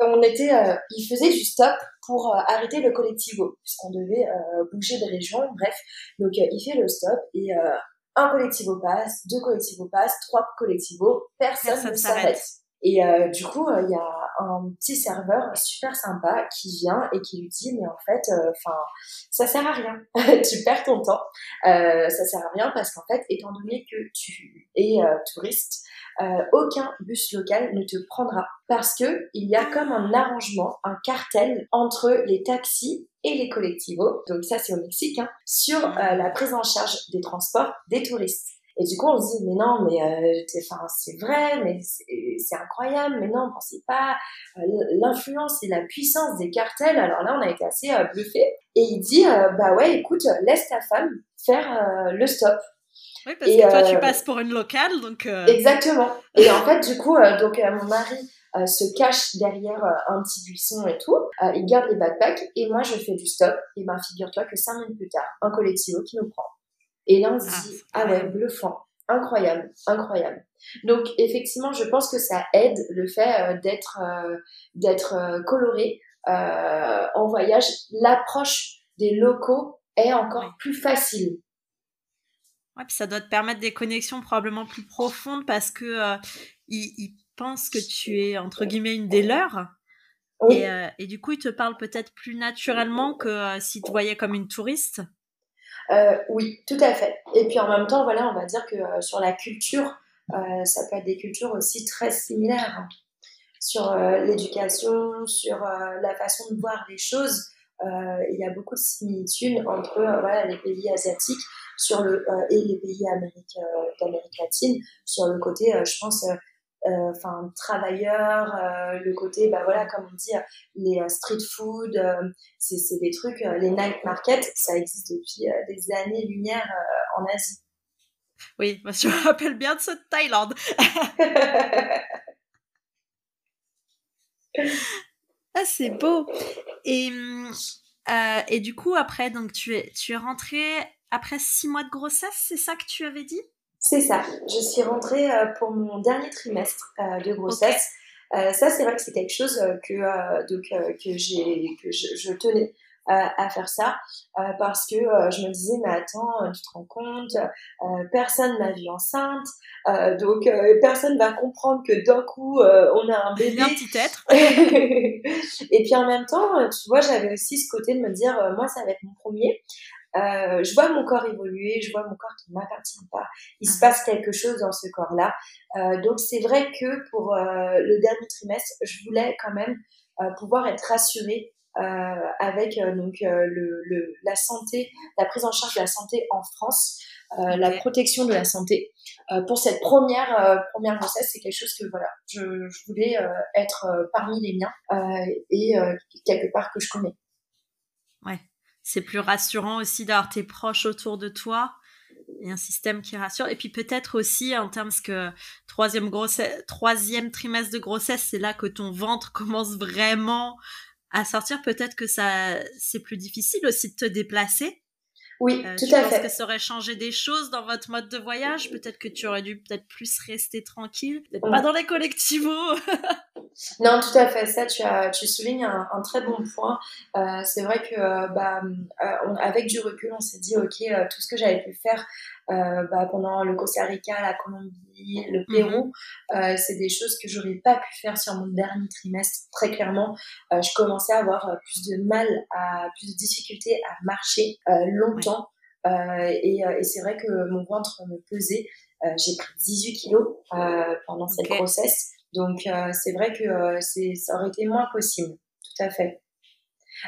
on était, il faisait du stop pour arrêter le collectivo puisqu'on devait bouger de région. Bref, donc il fait le stop et un collectivo passe, deux collectivos passent, trois collectivos, personne, personne ne s'arrête. Et euh, du coup, euh, il y a un petit serveur super sympa qui vient et qui lui dit mais en fait, euh, enfin, ça sert à rien. tu perds ton temps. ça sert à rien parce qu'en fait, étant donné que tu es touriste, aucun bus local ne te prendra parce que il y a comme un arrangement, un cartel entre les taxis et les collectivos. Donc ça, c'est au Mexique, hein, sur la prise en charge des transports des touristes. Et du coup, on se dit, mais non, mais euh, enfin, c'est vrai, mais c'est incroyable, mais non, pensez pas. Euh, l'influence et la puissance des cartels, alors là, on a été assez euh, bluffés. Et il dit, euh, bah ouais, écoute, laisse ta femme faire le stop. Oui, parce que toi, tu passes pour une locale, donc... Exactement. Et en fait, du coup, donc mon mari se cache derrière un petit buisson et tout. il garde les backpacks et moi, je fais du stop. Et ben, figure-toi que cinq minutes plus tard, un collectivo qui nous prend. Et là, on se ah, dit, ah ouais, bluffant, incroyable, incroyable. Donc, effectivement, je pense que ça aide le fait euh, d'être euh, d'être euh, coloré en voyage. L'approche des locaux est encore plus facile. Ouais, puis ça doit te permettre des connexions probablement plus profondes parce que ils, pensent que tu es entre guillemets une des leurs. Et, et, du coup, ils te parlent peut-être plus naturellement que s'ils te voyaient comme une touriste. Euh, oui, tout à fait. Et puis en même temps, voilà, on va dire que euh, sur la culture, euh, ça peut être des cultures aussi très similaires. Hein. Sur l'éducation, sur la façon de voir les choses, il y a beaucoup de similitudes entre voilà, les pays asiatiques sur le, et les pays d'Amérique latine sur le côté, je pense, enfin travailleurs, le côté, bah voilà, comme on dit, les street food, c'est des trucs, les night markets, ça existe depuis des années-lumière en Asie. Oui, je me rappelle bien de ce Thaïlande. ah, c'est beau. Et, euh, et du coup, après, donc tu es, tu es rentrée après six mois de grossesse, c'est ça que tu avais dit? C'est ça. Je suis rentrée euh, pour mon dernier trimestre euh, de grossesse. ça, c'est vrai que c'est quelque chose que, donc, que, j'ai, que je tenais à faire ça euh, parce que euh, je me disais mais attends tu te rends compte euh, personne m'a vu enceinte donc personne va comprendre que d'un coup on a un bébé un petit être et puis en même temps tu vois j'avais aussi ce côté de me dire moi ça va être mon premier euh, je vois mon corps évoluer, je vois mon corps qui ne m'appartient pas. Il se passe quelque chose dans ce corps-là. Euh, donc c'est vrai que pour euh, le dernier trimestre, je voulais quand même pouvoir être rassurée euh, avec euh, donc euh, le, le, la santé, la prise en charge de la santé en France, la protection de la santé. pour cette première première grossesse, c'est quelque chose que voilà, je, je voulais être parmi les miens et quelque part que je connais. Ouais, c'est plus rassurant aussi d'avoir tes proches autour de toi et un système qui rassure. Et puis peut-être aussi en termes que troisième grossesse, troisième trimestre de grossesse, c'est là que ton ventre commence vraiment à sortir, peut-être que ça, c'est plus difficile aussi de te déplacer. Oui, euh, tout à fait. que ça aurait changé des choses dans votre mode de voyage? Peut-être que tu aurais dû peut-être plus rester tranquille, peut-être pas dans les collectivos? non, tout à fait. Ça, tu, as, tu soulignes un, très bon point. Euh, c'est vrai que, euh, bah, avec du recul, on s'est dit, ok, tout ce que j'avais pu faire euh, bah, pendant le Costa Rica, la Colombie, le Pérou. Mhm. Euh, c'est des choses que j'aurais pas pu faire sur mon dernier trimestre. Très clairement, euh, je commençais à avoir euh, plus de mal, à plus de difficultés à marcher euh, longtemps. et, et c'est vrai que mon ventre me pesait. J'ai pris 18 kilos pendant cette grossesse. Donc c'est vrai que c'est ça aurait été moins possible. Tout à fait.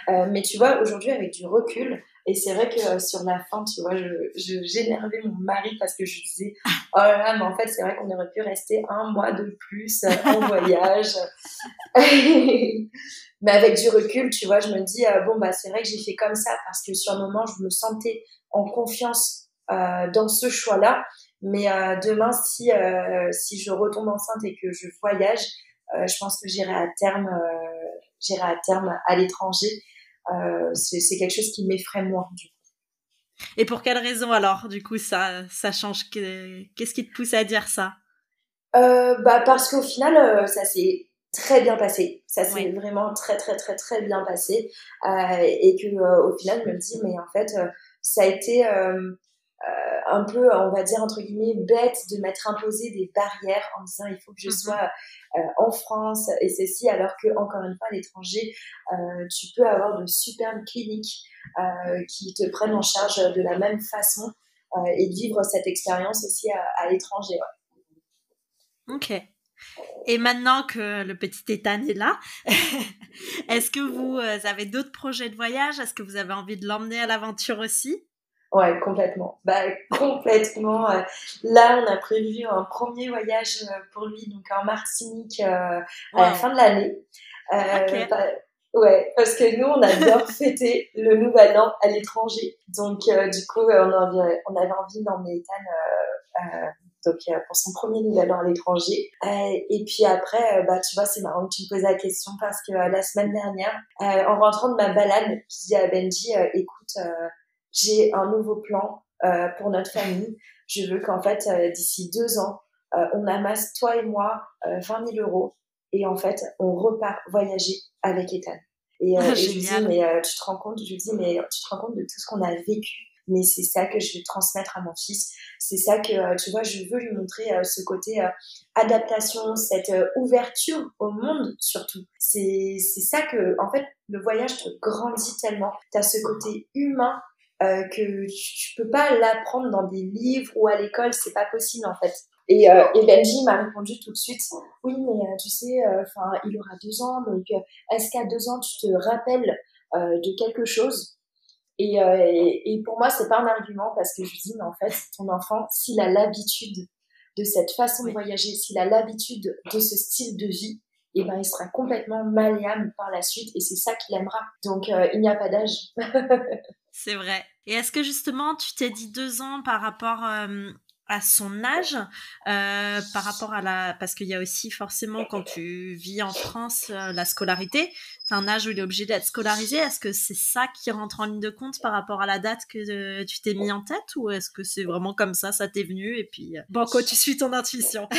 mais tu vois, aujourd'hui, avec du recul, et c'est vrai que euh, sur la fin, tu vois, je, je, j'énervais mon mari parce que je disais, oh là là, mais en fait, c'est vrai qu'on aurait pu rester un mois de plus en voyage. mais avec du recul, tu vois, je me dis, euh, bon, bah, c'est vrai que j'ai fait comme ça parce que sur le moment, je me sentais en confiance euh, dans ce choix-là. Mais euh, demain, si, si je retombe enceinte et que je voyage, je pense que j'irai à terme, j'irai à terme à l'étranger c'est quelque chose qui m'effraie moins du coup. Et pour quelle raison alors du coup ça ça change Qu'est-ce qui te pousse à dire ça? Euh, Bah parce qu'au final euh, ça s'est très bien passé. Ça s'est vraiment très très très très bien passé euh, et que euh, au final je me dis mais en fait ça a été un peu, on va dire, entre guillemets, bête de m'être imposé des barrières en disant il faut que je mm-hmm. sois euh, en France et ceci, alors que, encore une fois, à l'étranger, euh, tu peux avoir de superbes cliniques euh, qui te prennent en charge de la même façon et vivre cette expérience aussi à, l'étranger. Ok. Et maintenant que le petit Ethan est là, est-ce que vous avez d'autres projets de voyage? Est-ce que vous avez envie de l'emmener à l'aventure aussi? Ouais, complètement. Bah, complètement. Euh, là, on a prévu un premier voyage euh, pour lui, donc en Martinique euh, à la fin de l'année. Bah, ouais, parce que nous, on adore fêter le Nouvel An à l'étranger. Donc, du coup, on, avait, on avait envie d'emmener Ethan donc, pour son premier Nouvel An à l'étranger. et puis après, bah, tu vois, c'est marrant que tu me poses la question parce que la semaine dernière, en rentrant de ma balade, je dis à Benji, écoute, j'ai un nouveau plan euh, pour notre famille. Je veux qu'en fait, euh, d'ici deux ans, euh, on amasse, toi et moi, 20 000 euros et en fait, on repart voyager avec Ethan. Et, euh, je lui dis, mais tu te rends compte, je lui dis, mais tu te rends compte de tout ce qu'on a vécu? Mais c'est ça que je vais transmettre à mon fils. C'est ça que, tu vois, je veux lui montrer ce côté adaptation, cette ouverture au monde surtout. C'est, c'est ça que, en fait, le voyage te grandit tellement. Tu as ce côté humain euh, que tu peux pas l'apprendre dans des livres ou à l'école, c'est pas possible en fait. Et, euh, et Benji m'a répondu tout de suite, oui, mais euh, tu sais, euh, enfin, il aura deux ans, donc est-ce qu'à deux ans tu te rappelles de quelque chose? Et, et, et, pour moi, c'est pas un argument parce que je dis, mais en fait, ton enfant, s'il a l'habitude de cette façon de voyager, s'il a l'habitude de ce style de vie, et eh ben il sera complètement malléable par la suite et c'est ça qu'il aimera. Donc euh, il n'y a pas d'âge. c'est vrai. Et est-ce que justement tu t'es dit deux ans par rapport euh, à son âge euh, par rapport à la parce qu'il y a aussi forcément quand tu vis en France euh, la scolarité as un âge où il est obligé d'être scolarisé. Est-ce que c'est ça qui rentre en ligne de compte par rapport à la date que euh, tu t'es mis en tête ou est-ce que c'est vraiment comme ça ça t'est venu et puis banco tu suis ton intuition.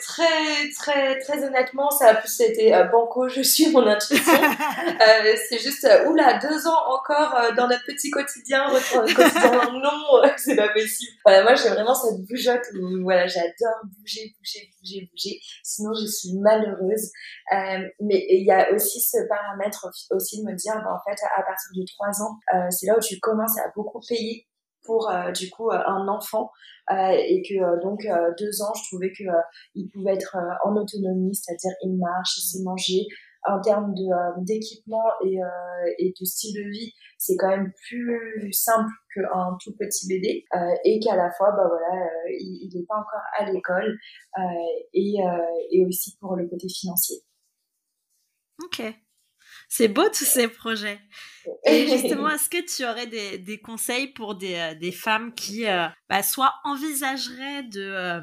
Très très très honnêtement ça a plus été banco je suis mon intuition. C'est juste oula deux ans encore dans notre petit quotidien notre quotidien non c'est pas possible voilà, moi j'ai vraiment cette bougeotte où voilà, j'adore bouger, bouger, bouger, bouger. Sinon je suis malheureuse. Euh, mais il y a aussi ce paramètre aussi de me dire, bah, en fait, à partir de trois ans, euh, c'est là où tu commences à beaucoup payer pour euh, du coup un enfant euh, et que donc deux ans je trouvais que il pouvait être en autonomie c'est-à-dire il marche il sait manger en termes de d'équipement et, et de style de vie c'est quand même plus simple qu'un tout petit bébé euh, et qu'à la fois bah voilà euh, il n'est pas encore à l'école euh, et, et aussi pour le côté financier. Ok. C'est beau tous ces projets. Et justement, est-ce que tu aurais des, des conseils pour des, des femmes qui bah, soit envisageraient de,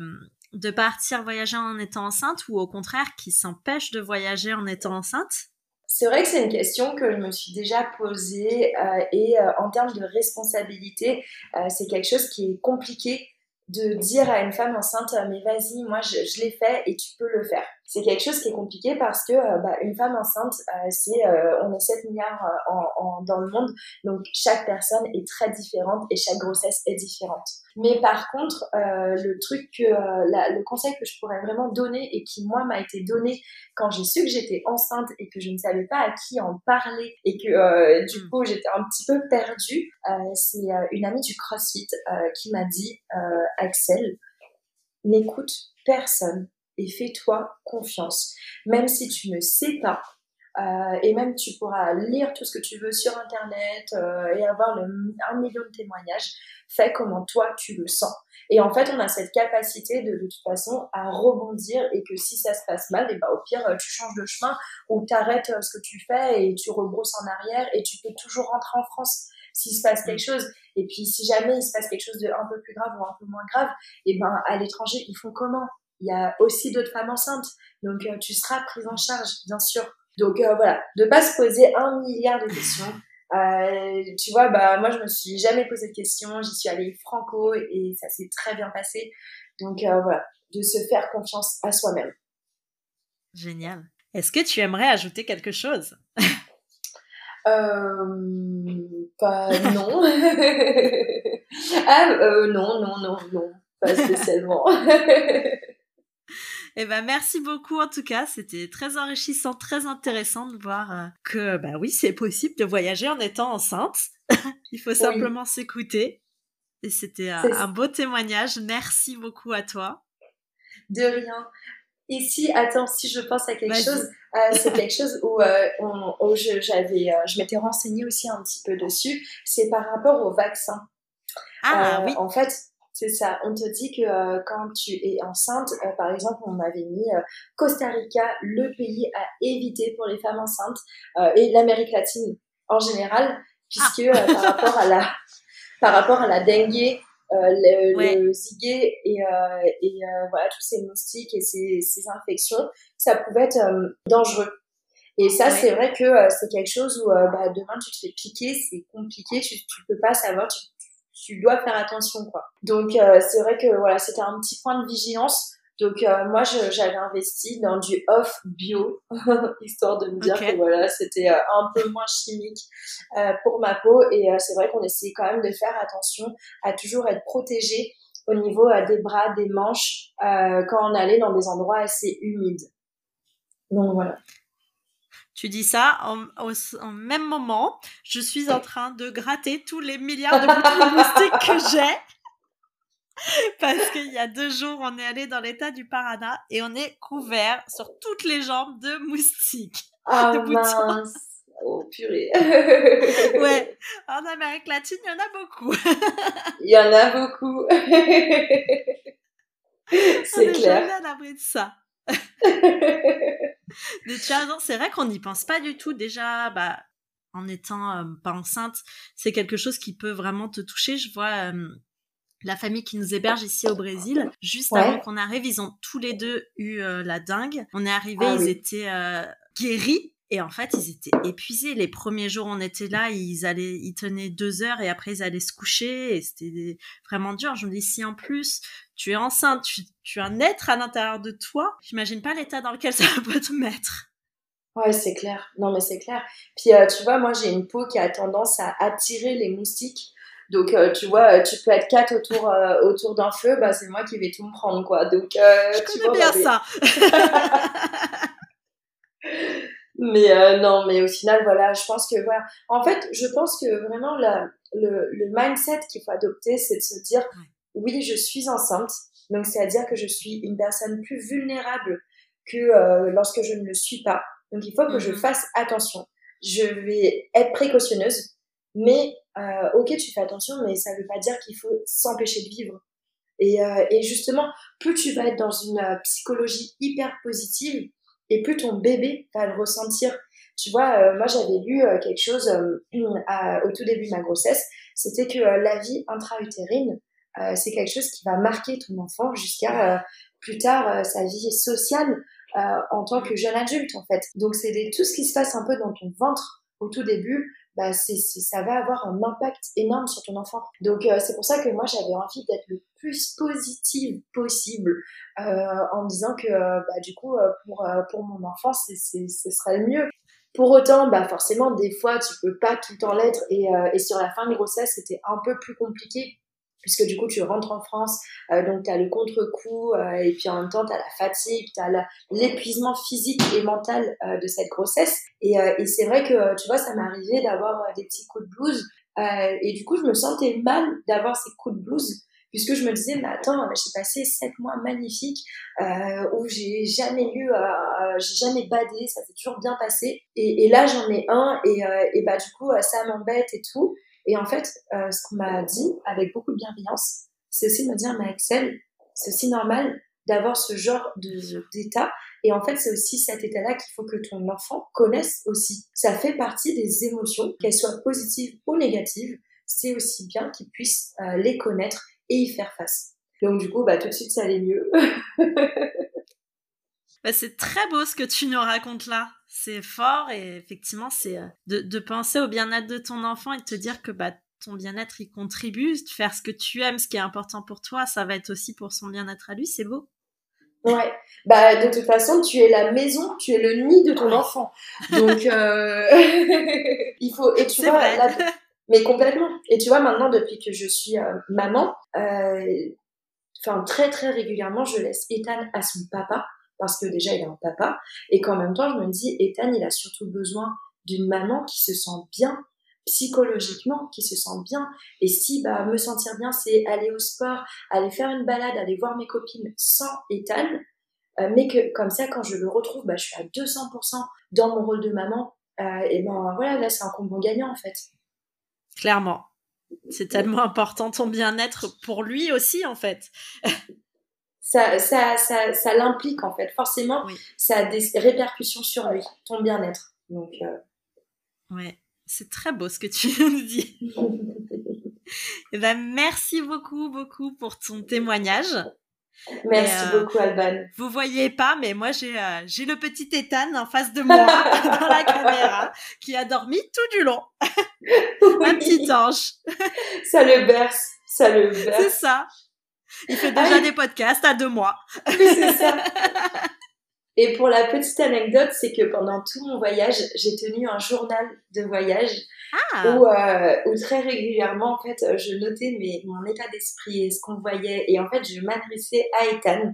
de partir voyager en étant enceinte ou au contraire qui s'empêchent de voyager en étant enceinte? C'est vrai que c'est une question que je me suis déjà posée euh, et euh, en termes de responsabilité, euh, c'est quelque chose qui est compliqué de dire à une femme enceinte mais vas-y moi je, je l'ai fait et tu peux le faire. C'est quelque chose qui est compliqué parce que euh, bah, une femme enceinte c'est on est 7 milliards en, en, dans le monde donc chaque personne est très différente et chaque grossesse est différente mais par contre le truc que la, le conseil que je pourrais vraiment donner et qui moi m'a été donné quand j'ai su que j'étais enceinte et que je ne savais pas à qui en parler et que du hmm. coup j'étais un petit peu perdue c'est une amie du CrossFit qui m'a dit Axel, n'écoute personne et fais-toi confiance. Même si tu ne sais pas, euh, et même tu pourras lire tout ce que tu veux sur Internet euh, et avoir le, un million de témoignages, fais comment toi tu le sens. Et en fait, on a cette capacité de, de toute façon à rebondir et que si ça se passe mal, et bah, au pire, tu changes de chemin ou tu arrêtes euh, ce que tu fais et tu rebrousses en arrière et tu peux toujours rentrer en France s'il se passe quelque chose. Et puis, si jamais il se passe quelque chose de un peu plus grave ou un peu moins grave, et ben, à l'étranger, ils font comment? Il y a aussi d'autres femmes enceintes. Donc, euh, tu seras prise en charge, bien sûr. Donc, euh, voilà. De pas se poser un milliard de questions. Euh, tu vois, bah, moi, je me suis jamais posé de questions. J'y suis allée franco et ça s'est très bien passé. Donc, voilà. De se faire confiance à soi-même. Génial. Est-ce que tu aimerais ajouter quelque chose? Euh, pas non. ah euh, non non non non pas spécialement. Eh ben merci beaucoup en tout cas, c'était très enrichissant, très intéressant de voir euh, que bah oui c'est possible de voyager en étant enceinte. Il faut simplement s'écouter. Et c'était un, beau témoignage. Merci beaucoup à toi. De rien. Ici, attends, si je pense à quelque chose, euh, c'est quelque chose où, euh, où j'avais, euh, je m'étais renseignée aussi un petit peu dessus. C'est par rapport au vaccin. Ah oui. En fait, c'est ça. On te dit que quand tu es enceinte, par exemple, on m'avait mis Costa Rica, le pays à éviter pour les femmes enceintes, et l'Amérique latine en général, puisque ah. par rapport à la, par rapport à la dengue, euh, le, le ziguet et, euh, et euh, voilà tous ces moustiques et ces, ces infections, ça pouvait être dangereux. Et ça, c'est vrai que c'est quelque chose où bah, demain tu te fais piquer, c'est compliqué, tu, tu peux pas savoir, tu, tu dois faire attention quoi. Donc c'est vrai que voilà, c'était un petit point de vigilance. Donc euh, moi j'avais investi dans du off bio histoire de me dire que voilà c'était euh, un peu moins chimique euh, pour ma peau et c'est vrai qu'on essayait quand même de faire attention à toujours être protégé au niveau des bras, des manches quand on allait dans des endroits assez humides. Donc voilà. Tu dis ça en, en, même moment, je suis en train de gratter tous les milliards de boutons de moustiques que j'ai Parce qu'il y a deux jours, on est allé dans l'état du Paraná et on est couvert sur toutes les jambes de moustiques. Ah mince Oh purée Ouais, en Amérique latine, il y en a beaucoup. il y en a beaucoup C'est clair. jamais à l'abri de ça. Mais tu as c'est vrai qu'on n'y pense pas du tout. Déjà, bah, en étant euh, pas enceinte, c'est quelque chose qui peut vraiment te toucher. Je vois euh, la famille qui nous héberge ici au Brésil. Juste avant qu'on arrive, ils ont tous les deux eu euh, la dingue. On est arrivé, ah ils étaient guéris. Et en fait, ils étaient épuisés. Les premiers jours, on était là, ils allaient, ils tenaient deux heures et après, ils allaient se coucher. Et c'était vraiment dur. Je me dis, si en plus, tu es enceinte, tu, tu as un être à l'intérieur de toi, j'imagine pas l'état dans lequel ça peut te mettre. Ouais, c'est clair. Non, mais c'est clair. Puis, euh, tu vois, moi, j'ai une peau qui a tendance à attirer les moustiques. Donc, euh, tu vois, euh, tu peux être quatre autour, autour d'un feu, bah, c'est moi qui vais tout me prendre, quoi. Donc, je tu connais bien ça. mais non, mais au final, voilà, je pense que, voilà. En fait, je pense que vraiment, la, le, le mindset qu'il faut adopter, c'est de se dire, oui, je suis enceinte. Donc, c'est-à-dire que je suis une personne plus vulnérable que lorsque je ne le suis pas. Donc il faut que je mhm. fasse attention. Je vais être précautionneuse, mais euh, ok, tu fais attention, mais ça ne veut pas dire qu'il faut s'empêcher de vivre. Et, euh, et, justement, plus tu vas être dans une euh, psychologie hyper positive, et plus ton bébé va le ressentir. Tu vois, euh, moi j'avais lu euh, quelque chose au tout début de ma grossesse, c'était que la vie intra-utérine, c'est quelque chose qui va marquer ton enfant jusqu'à plus tard sa vie sociale. Euh, en tant que jeune adulte en fait. Donc c'est tout ce qui se passe un peu dans ton ventre au tout début, bah ça va avoir un impact énorme sur ton enfant. Donc euh, c'est pour ça que moi j'avais envie d'être le plus positive possible euh, en me disant que bah, du coup pour, pour mon enfant c'est, ce serait le mieux. Pour autant, bah forcément, des fois, tu peux pas tout temps l'être. Et, et sur la fin de grossesse, c'était un peu plus compliqué puisque du coup tu rentres en France, euh, donc tu as le contre-coup, euh, et puis en même temps tu as la fatigue, tu as l'épuisement physique et mental euh, de cette grossesse. Et, et c'est vrai que, tu vois, ça m'est arrivé d'avoir des petits coups de blues, et du coup je me sentais mal d'avoir ces coups de blues, puisque je me disais, mais attends, j'ai passé sept mois magnifiques où j'ai jamais eu, j'ai jamais badé, ça s'est toujours bien passé, et, et là j'en ai un, et, et bah du coup ça m'embête et tout. Et en fait, euh, ce qu'on m'a dit avec beaucoup de bienveillance, c'est aussi me dire, mais Axel, c'est aussi normal d'avoir ce genre d'état. Et en fait, c'est aussi cet état-là qu'il faut que ton enfant connaisse aussi. Ça fait partie des émotions, qu'elles soient positives ou négatives. C'est aussi bien qu'il puisse euh, les connaître et y faire face. Donc du coup, bah, tout de suite, ça allait mieux. bah, c'est très beau ce que tu nous racontes là c'est fort et effectivement, c'est euh, de, penser au bien-être de ton enfant et de te dire que bah, ton bien-être il contribue, de faire ce que tu aimes, ce qui est important pour toi, ça va être aussi pour son bien-être à lui, c'est beau. Ouais, bah de toute façon, tu es la maison, tu es le nid de ton enfant. Donc euh, il faut et tu vois mais complètement. Et tu vois maintenant depuis que je suis euh, maman, enfin très très régulièrement, je laisse Ethan à son papa parce que déjà il a un papa. Et qu'en même temps je me dis Ethan il a surtout besoin d'une maman qui se sent bien psychologiquement qui se sent bien. Et si bah me sentir bien c'est aller au sport aller faire une balade aller voir mes copines sans Ethan euh, mais que comme ça quand je le retrouve bah je suis à 200% dans mon rôle de maman euh, et ben voilà là c'est un combo gagnant en fait. Clairement. C'est tellement important ton bien-être pour lui aussi en fait ça, ça, ça, ça l'implique en fait. Forcément, ça a des répercussions sur lui, ton bien-être. Donc, euh... ouais, c'est très beau ce que tu nous dis. Eh ben, merci beaucoup, beaucoup pour ton témoignage. Merci euh, beaucoup, Alban. Vous voyez pas, mais moi j'ai euh, j'ai le petit Ethan en face de moi dans la caméra qui a dormi tout du long. Un petit ange. ça le berce, ça le berce. C'est ça. Il fait déjà ah des podcasts à deux mois. c'est ça. Et pour la petite anecdote, c'est que pendant tout mon voyage, j'ai tenu un journal de voyage ah. euh, où, très régulièrement, en fait, je notais mes, mon état d'esprit et ce qu'on voyait. Et en fait, je m'adressais à Ethan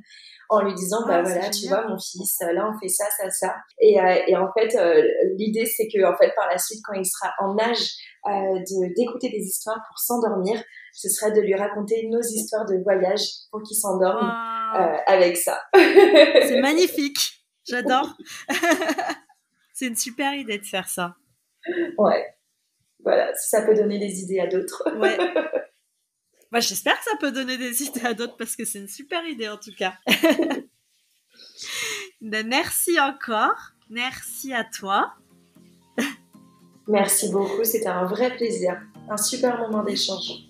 en lui disant, bah ah, voilà, tu vois, mon fils, là, on fait ça, ça, ça. Et, euh, et en fait, euh, l'idée, c'est que, en fait, par la suite, quand il sera en âge de d'écouter des histoires pour s'endormir, ce serait de lui raconter nos histoires de voyage pour qu'il s'endorme euh, avec ça. C'est magnifique, j'adore. C'est une super idée de faire ça. Ouais, voilà, ça peut donner des idées à d'autres. ouais. Moi, j'espère que ça peut donner des idées à d'autres parce que c'est une super idée en tout cas. Ben, merci encore. Merci à toi. Merci beaucoup, c'était un vrai plaisir. Un super moment d'échange.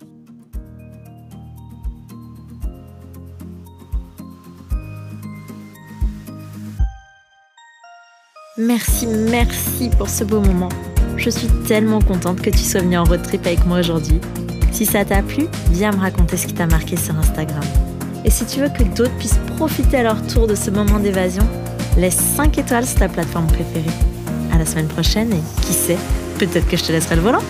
Merci, merci pour ce beau moment. Je suis tellement contente que tu sois venue en road trip avec moi aujourd'hui. Si ça t'a plu, viens me raconter ce qui t'a marqué sur Instagram. Et si tu veux que d'autres puissent profiter à leur tour de ce moment d'évasion, laisse 5 étoiles sur ta plateforme préférée. À la semaine prochaine et qui sait, peut-être que je te laisserai le volant.